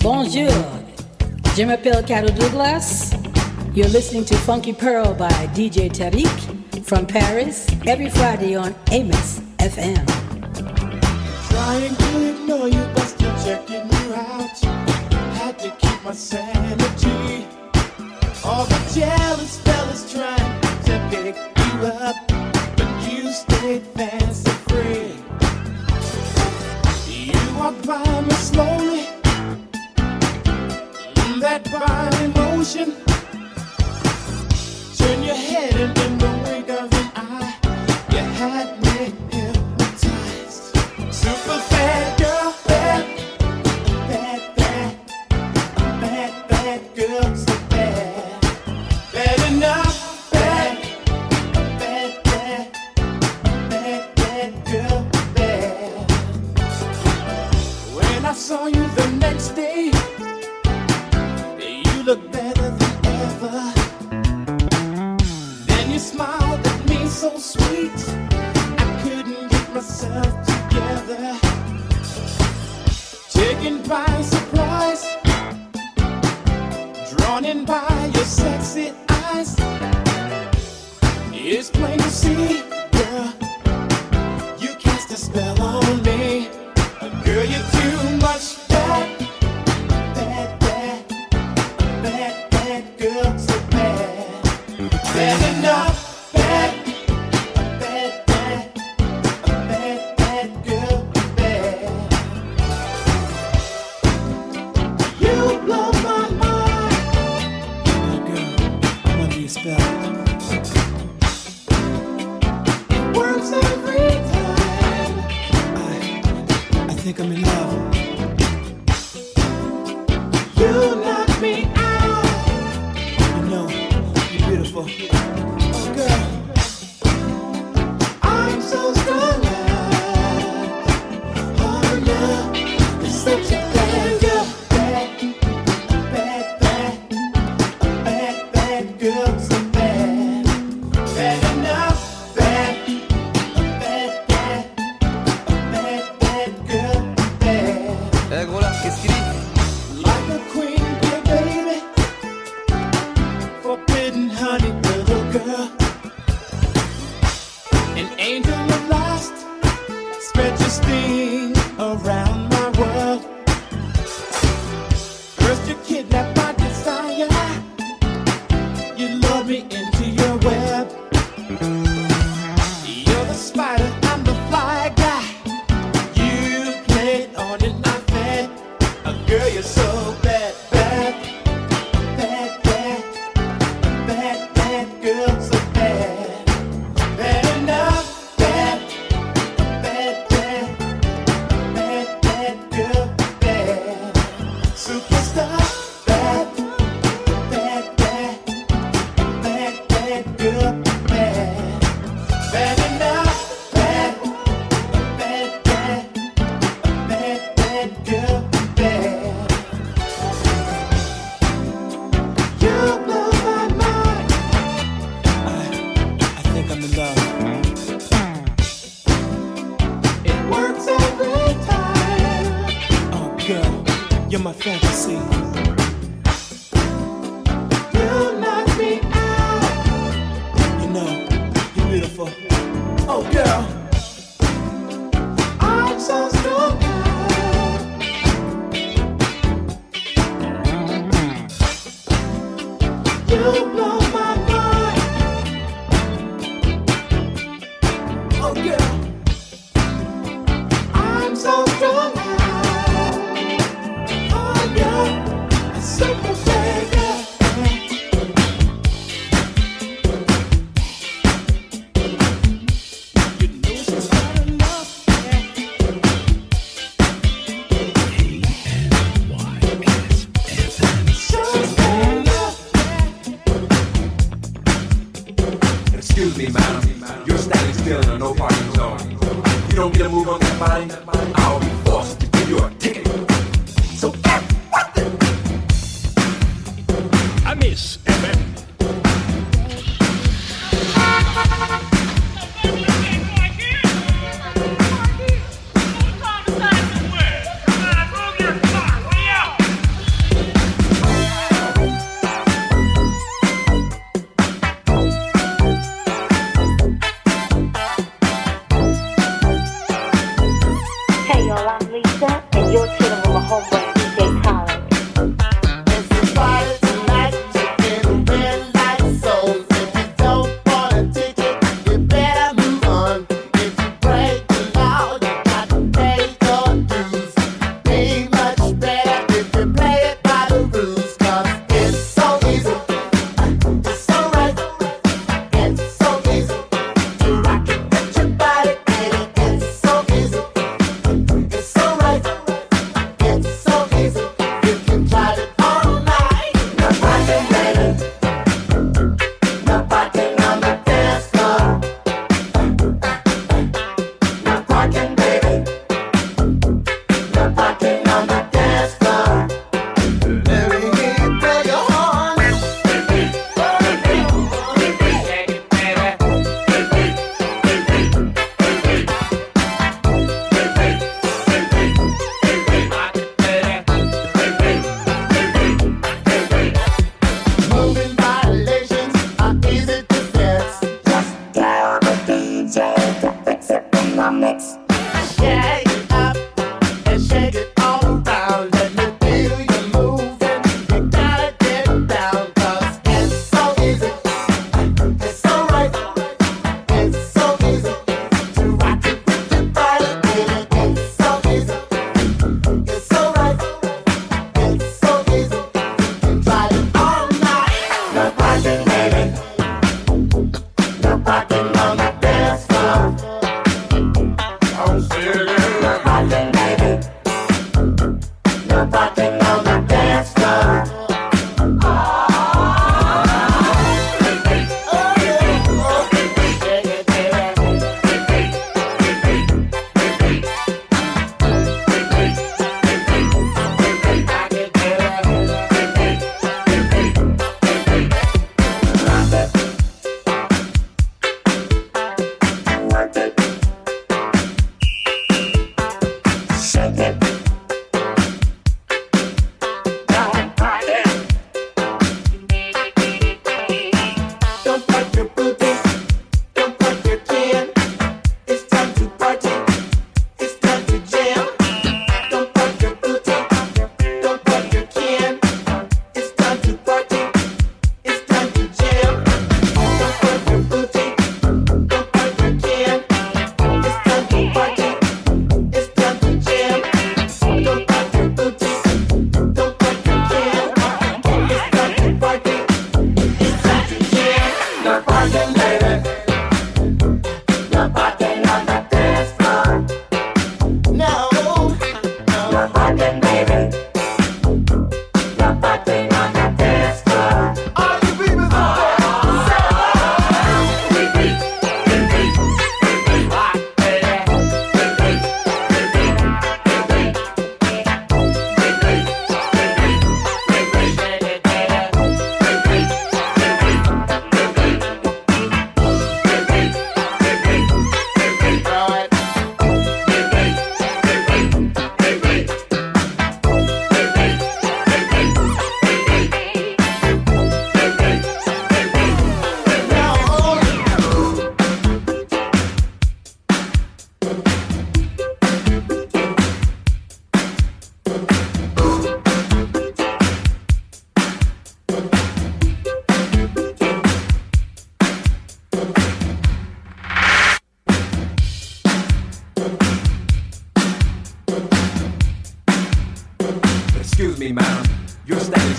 Bonjour, je m'appelle Carol Douglas. You're listening to Funky Pearl by DJ Tarek from Paris every Friday on Amos FM. Trying to ignore you, but still checking you out. Had to keep my sanity. All the jealous fellas trying to pick you up, but you stayed fancy bread. You walk by me slowly, mm, that body motion. Turn your head and in the wink of an eye, you had me. spelled. Works every time. I, I think I'm in love. You're my fantasy. You knock me out. You know, you're beautiful. Oh, girl. I'm so stoked. You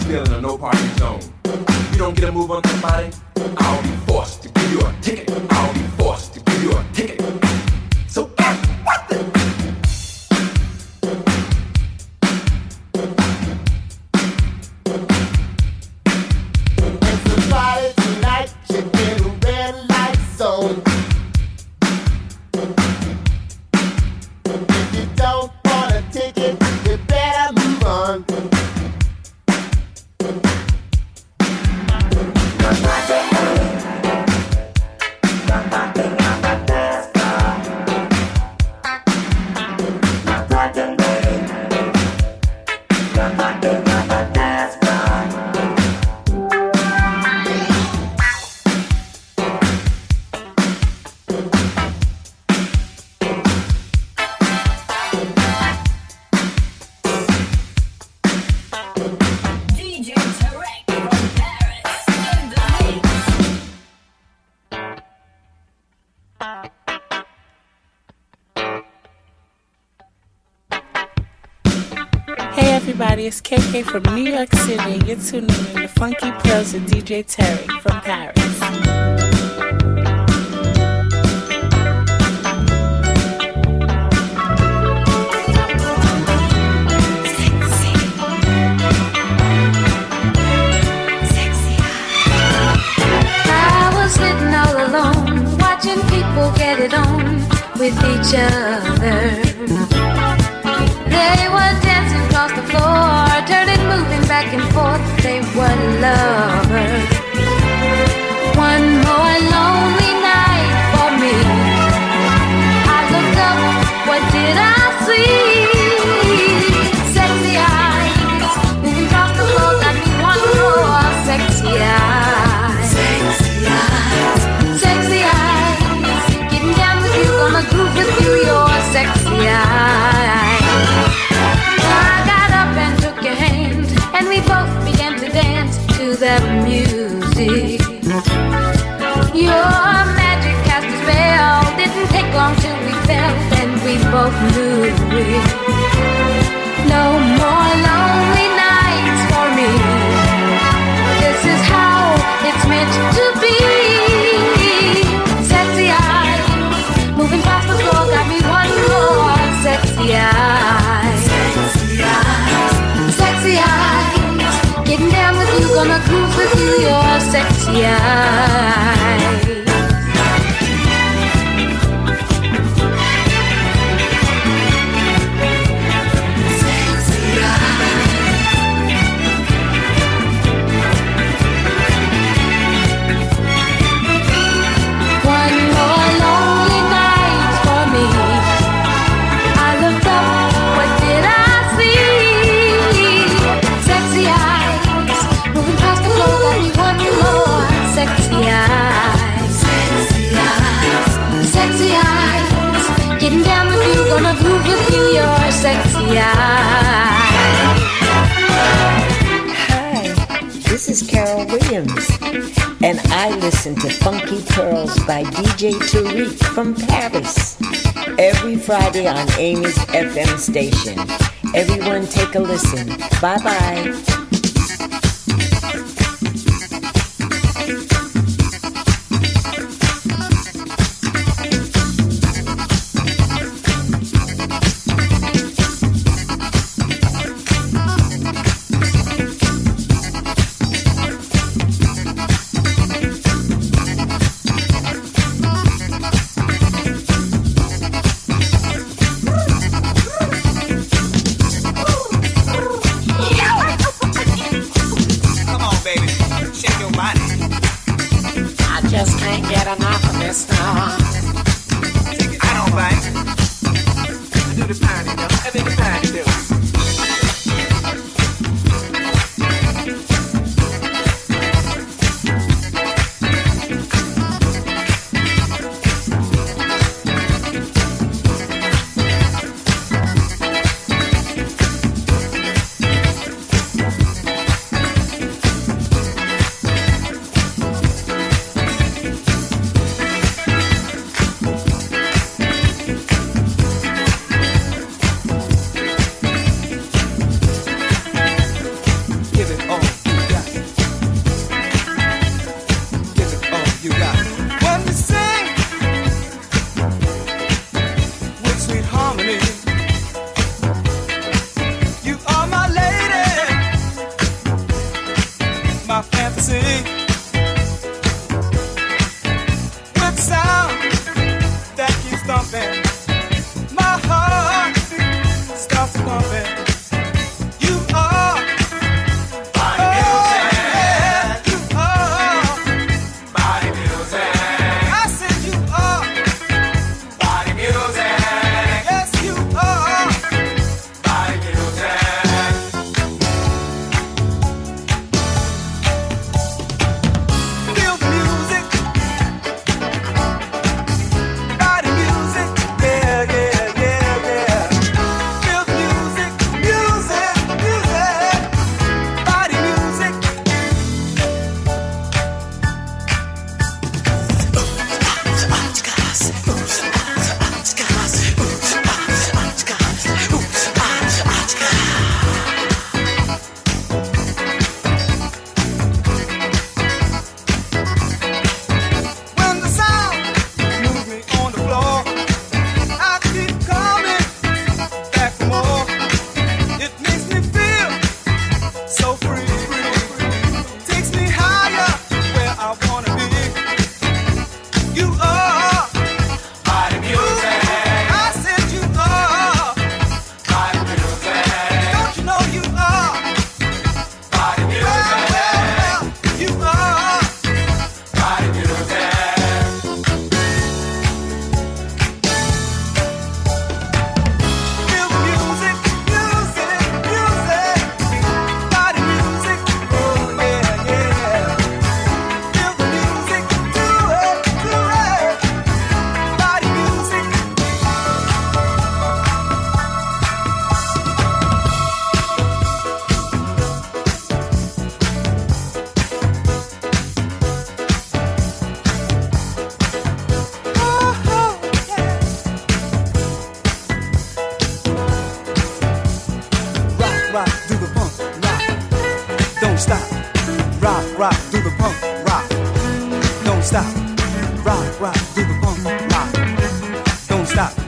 still in a no party zone. If you don't get a move on somebody, I'll be forced to give you a ticket. I'll be KK from New York City, you're tuning in to Funky Pearls with DJ Terry from Paris. all alone, watching people get it on with each other. love. a listen. Bye bye. Don't stop, rock, rock, do the punk, rock. Don't stop, rock, rock, do the punk, rock. Don't stop.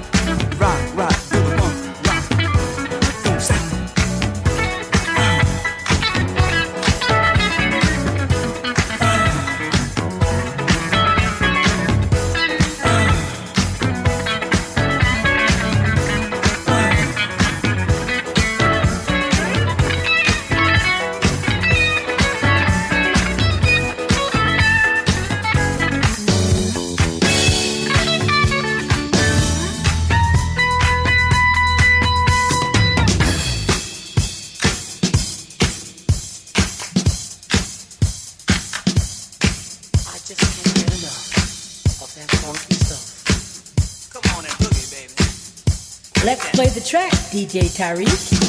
DJ Tarek.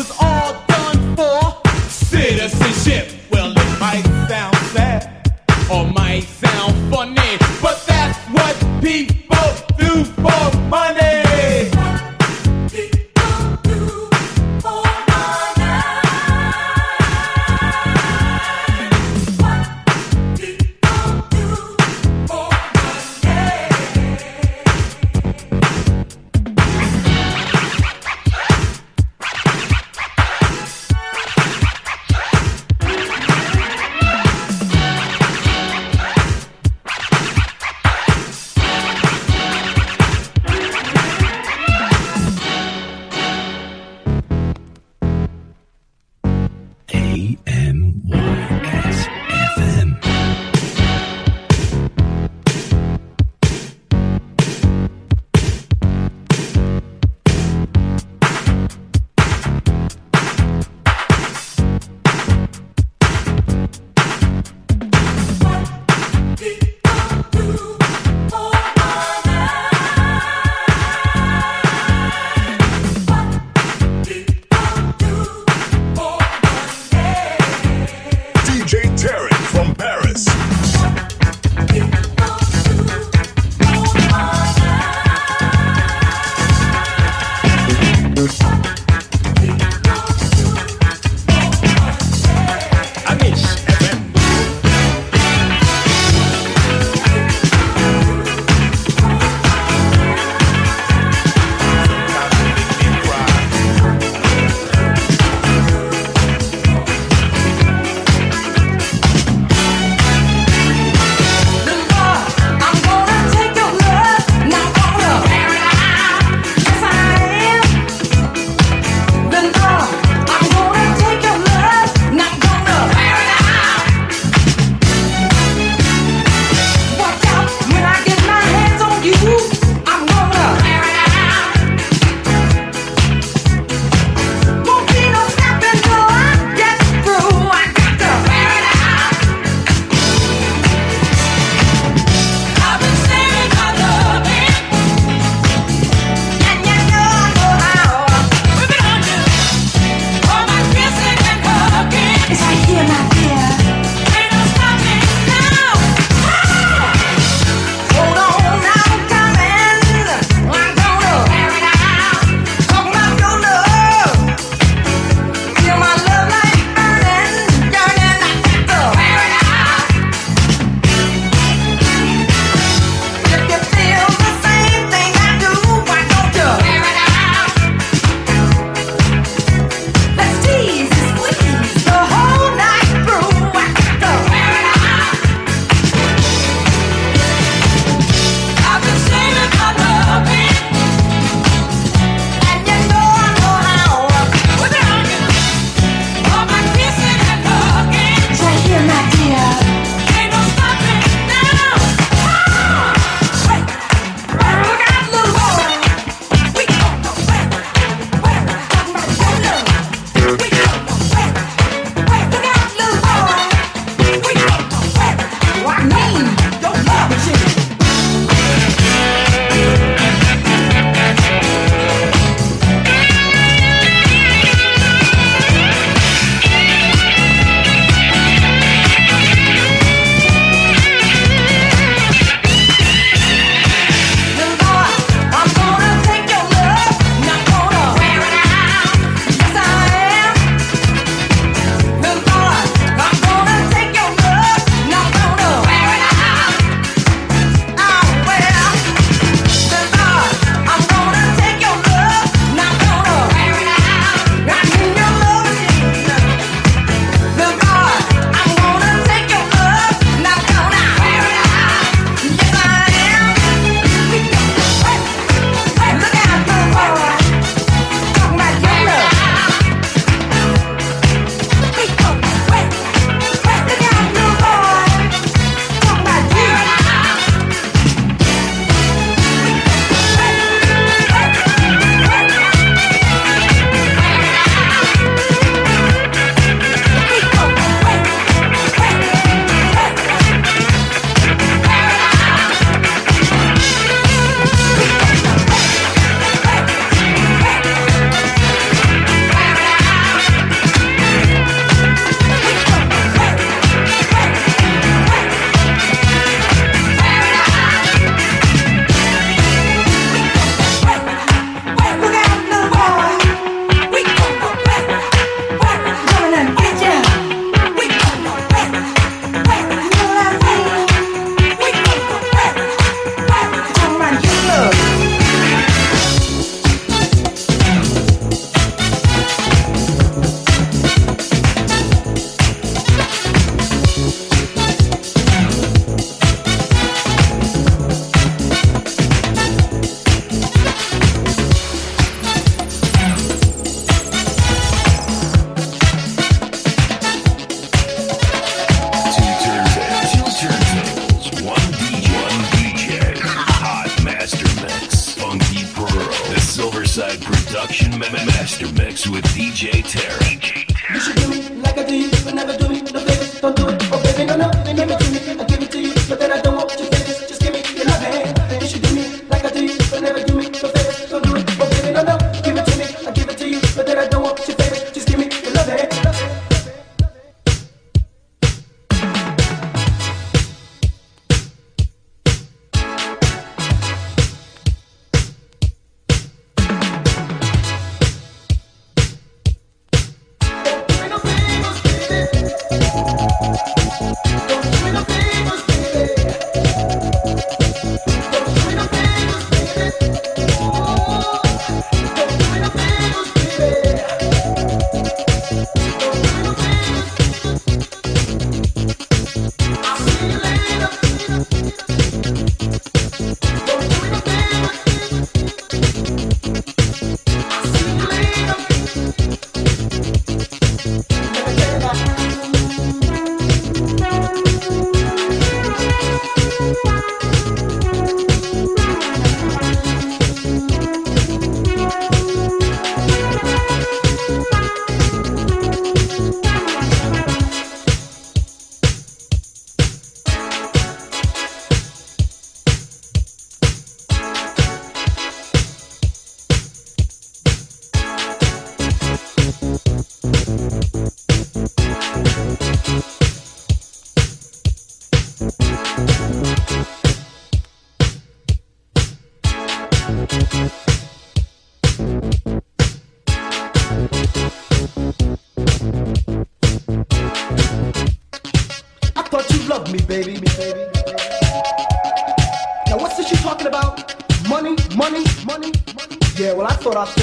was all done for citizenship. Well, it might sound sad or might sound funny, but that's what people.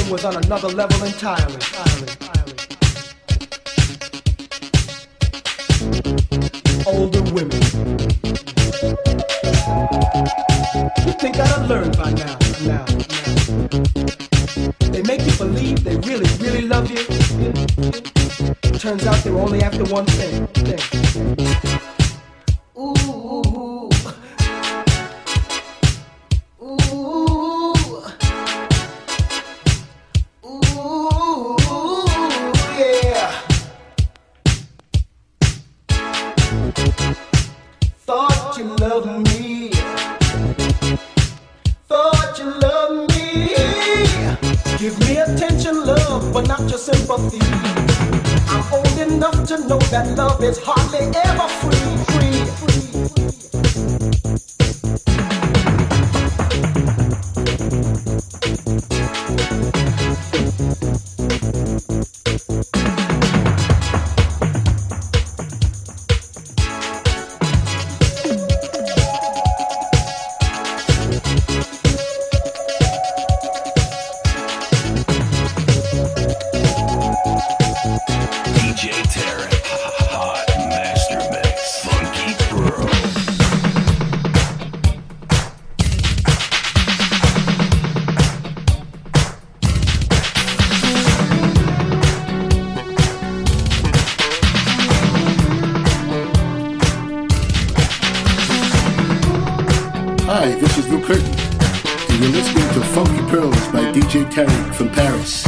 was on another level entirely. Older women. You think I'd have learned by now, now, now. They make you believe they really, really love you. Turns out they're only after one thing. And you're listening to Funky Pearls by DJ Tarek from Paris.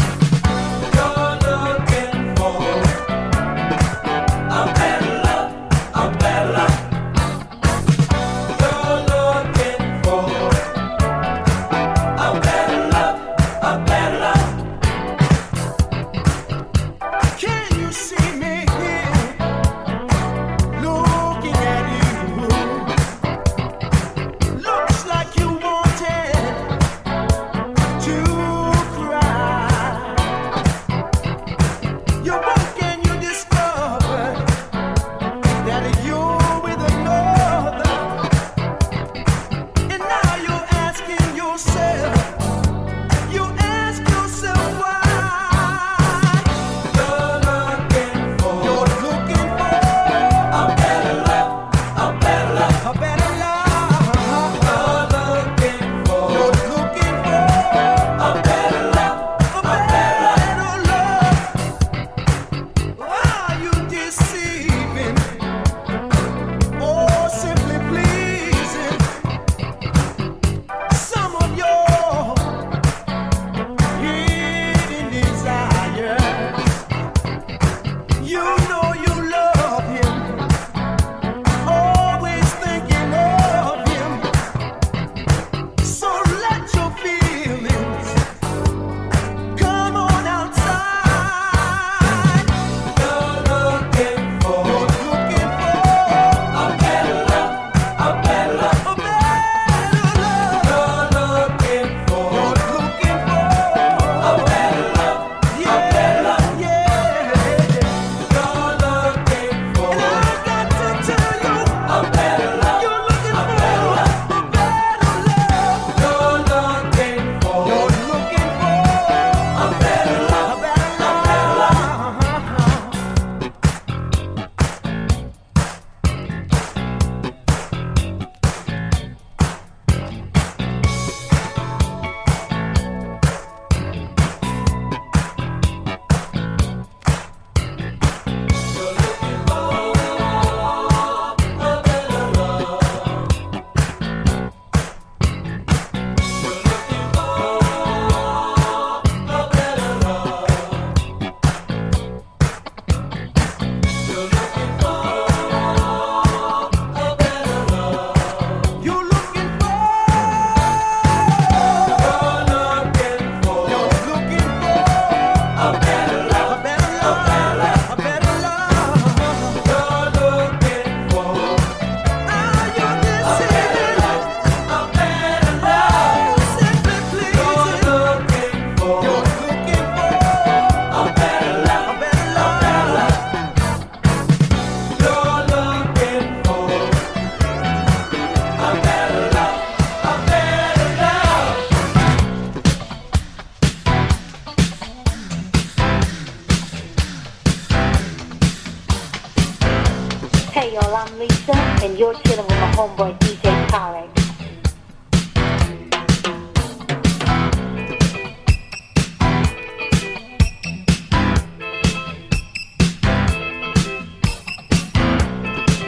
I'm Lisa, and you're chilling with my homeboy DJ Tarek.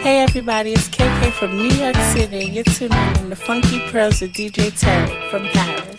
Hey everybody, it's KK from New York City, and you're tuning in the Funky Pearls with DJ Tarek from Paris.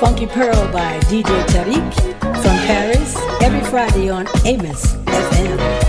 Funky Pearl by DJ Tarek from Paris every Friday on Amos FM.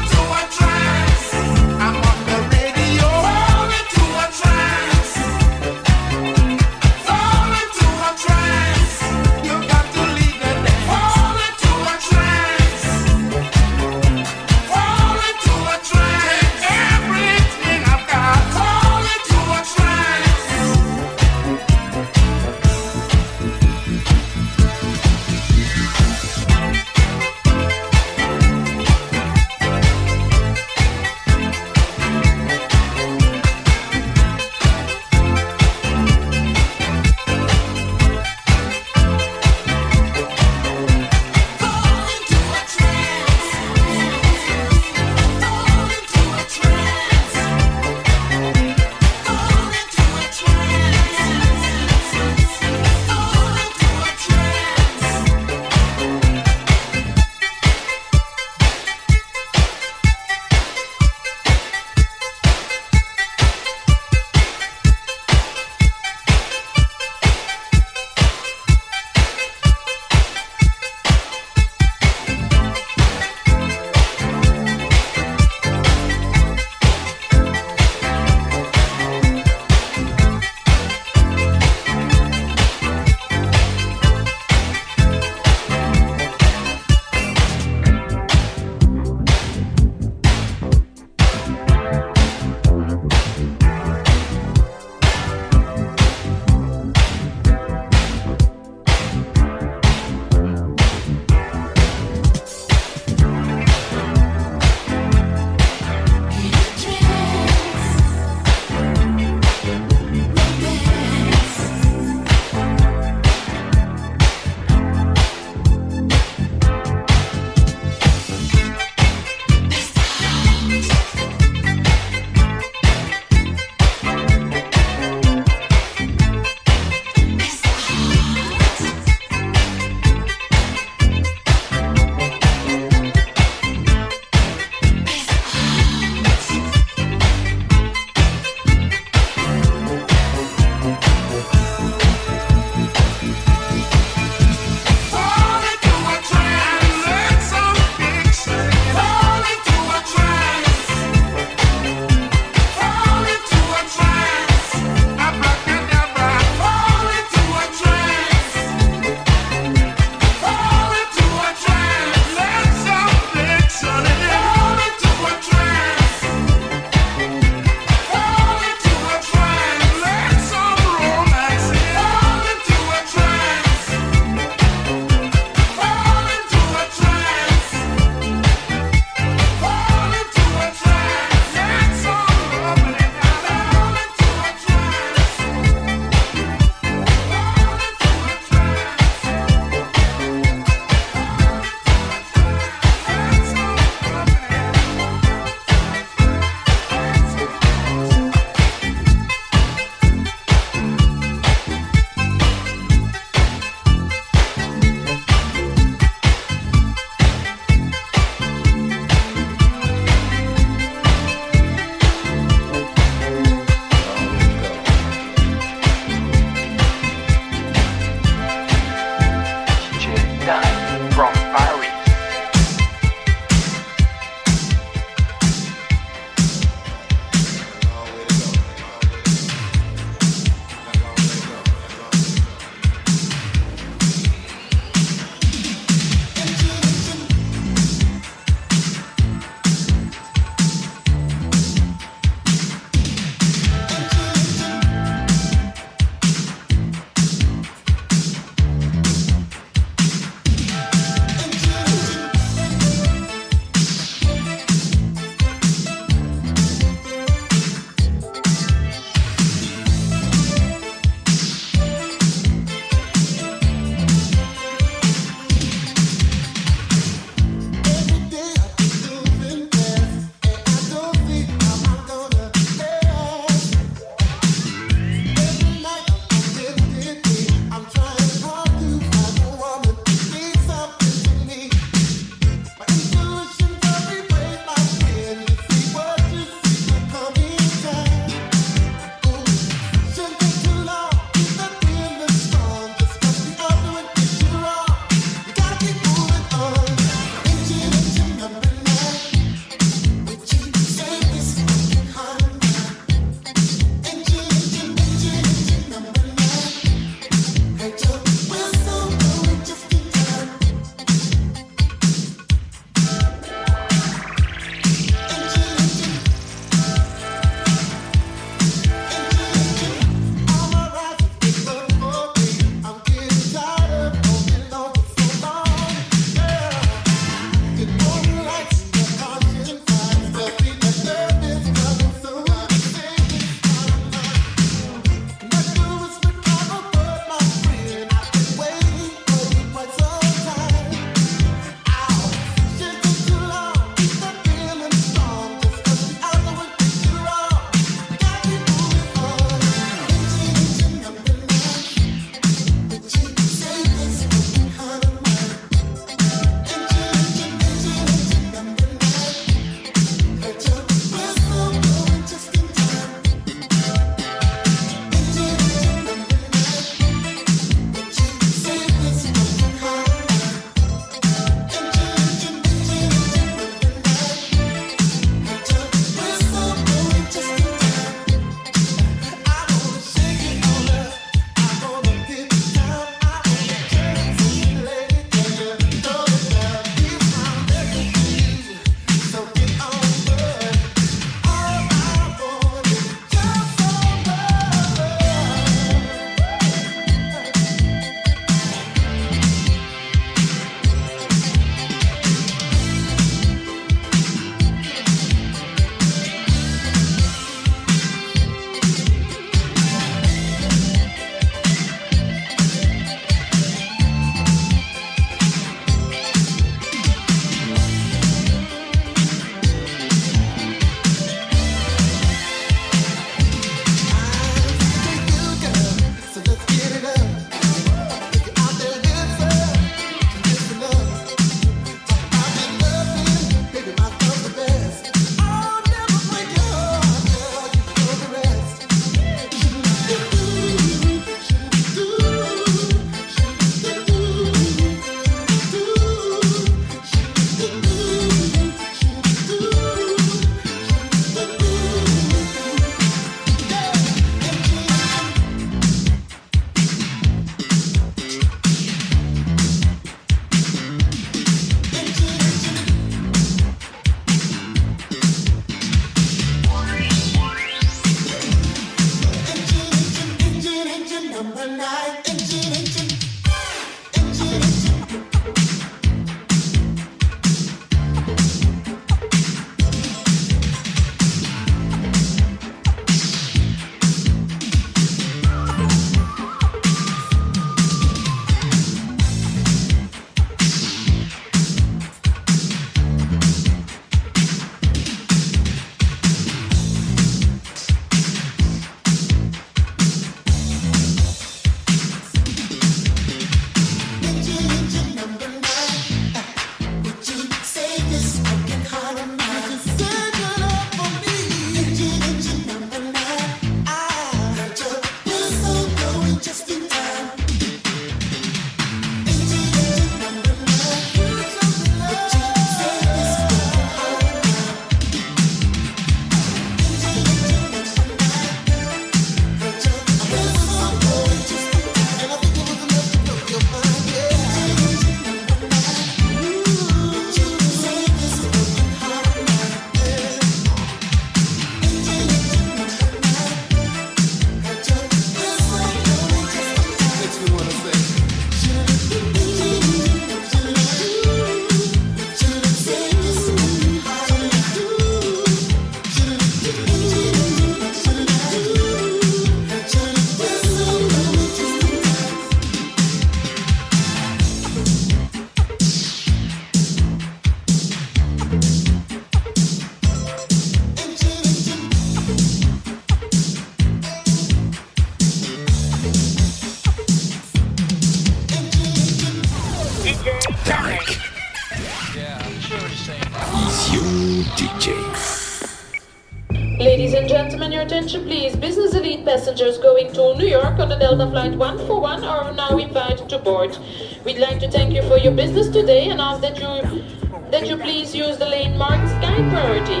For your business today and ask that you that you please use the lane marked Sky Priority.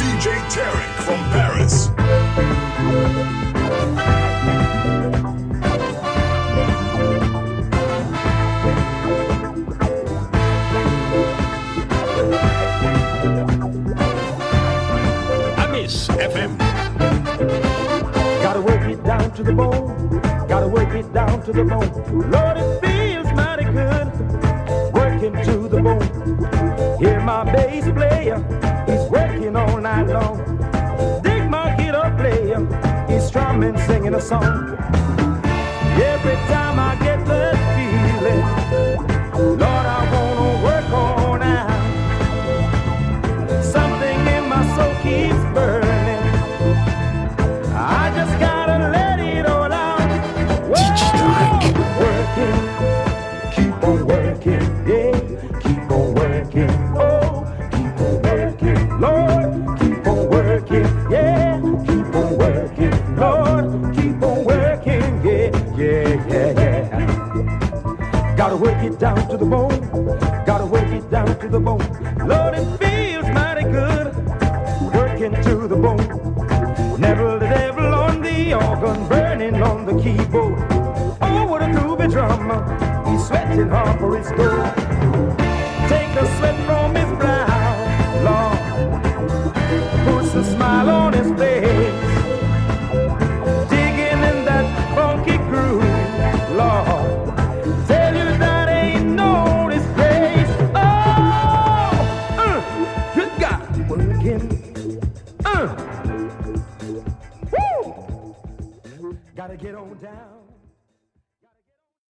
DJ Tarek from Paris. Amis FM. Gotta work it down to the bone. Gotta work it down to the bone. Lord, all long. Dig my guitar player. He's strumming, singing a song. Every time I get that feeling, down to the bone, gotta work it down to the bone. Lord, it feels mighty good, working to the bone. Never the devil on the organ, burning on the keyboard. Oh, what a groovy drummer, he's sweating hard for his goal.